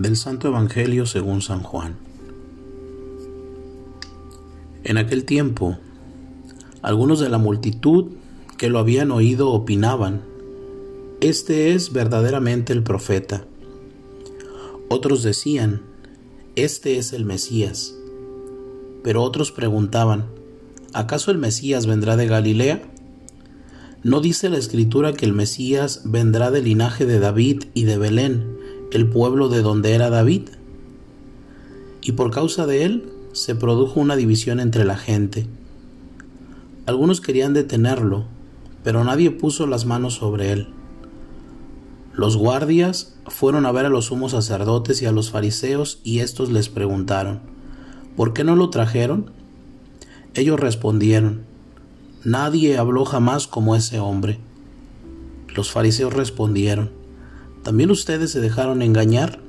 Del Santo Evangelio según San Juan. En aquel tiempo, algunos de la multitud que lo habían oído opinaban, Este es verdaderamente el profeta. Otros decían, Este es el Mesías. Pero otros preguntaban, ¿acaso el Mesías vendrá de Galilea? ¿No dice la escritura que el Mesías vendrá del linaje de David y de Belén, el pueblo de donde era David? Y por causa de él se produjo una división entre la gente. Algunos querían detenerlo, pero nadie puso las manos sobre él. Los guardias fueron a ver a los sumos sacerdotes y a los fariseos y estos les preguntaron, ¿por qué no lo trajeron? Ellos respondieron, Nadie habló jamás como ese hombre. Los fariseos respondieron, ¿también ustedes se dejaron engañar?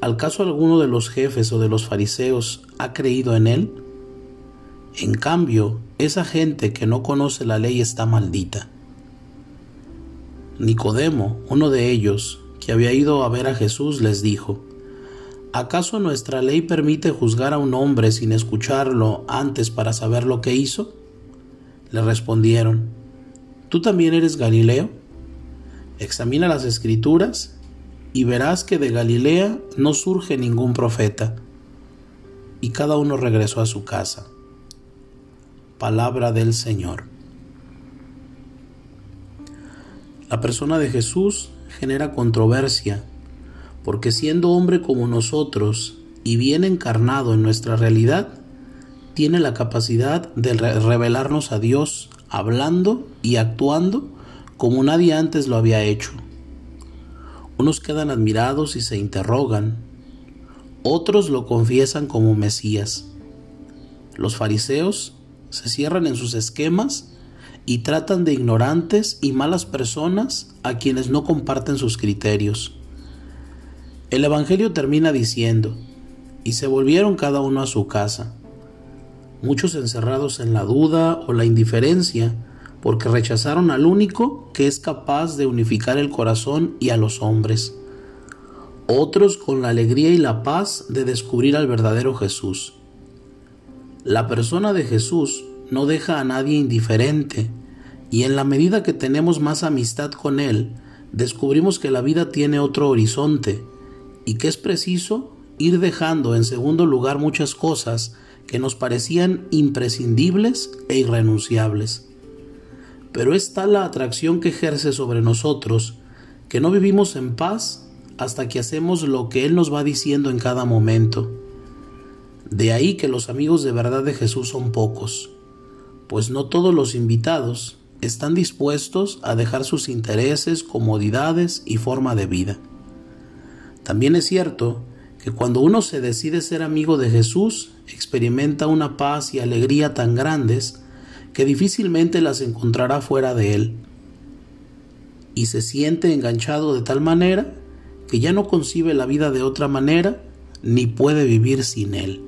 ¿Al caso alguno de los jefes o de los fariseos ha creído en él? En cambio, esa gente que no conoce la ley está maldita. Nicodemo, uno de ellos, que había ido a ver a Jesús, les dijo, ¿acaso nuestra ley permite juzgar a un hombre sin escucharlo antes para saber lo que hizo? Le respondieron, ¿tú también eres Galileo? Examina las escrituras y verás que de Galilea no surge ningún profeta. Y cada uno regresó a su casa. Palabra del Señor. La persona de Jesús genera controversia, porque siendo hombre como nosotros y bien encarnado en nuestra realidad, tiene la capacidad de revelarnos a Dios hablando y actuando como nadie antes lo había hecho. Unos quedan admirados y se interrogan, otros lo confiesan como Mesías. Los fariseos se cierran en sus esquemas y tratan de ignorantes y malas personas a quienes no comparten sus criterios. El Evangelio termina diciendo, y se volvieron cada uno a su casa muchos encerrados en la duda o la indiferencia, porque rechazaron al único que es capaz de unificar el corazón y a los hombres. Otros con la alegría y la paz de descubrir al verdadero Jesús. La persona de Jesús no deja a nadie indiferente, y en la medida que tenemos más amistad con Él, descubrimos que la vida tiene otro horizonte, y que es preciso ir dejando en segundo lugar muchas cosas que nos parecían imprescindibles e irrenunciables. Pero es tal la atracción que ejerce sobre nosotros que no vivimos en paz hasta que hacemos lo que Él nos va diciendo en cada momento. De ahí que los amigos de verdad de Jesús son pocos, pues no todos los invitados están dispuestos a dejar sus intereses, comodidades y forma de vida. También es cierto que cuando uno se decide ser amigo de Jesús, experimenta una paz y alegría tan grandes que difícilmente las encontrará fuera de él. Y se siente enganchado de tal manera que ya no concibe la vida de otra manera ni puede vivir sin él.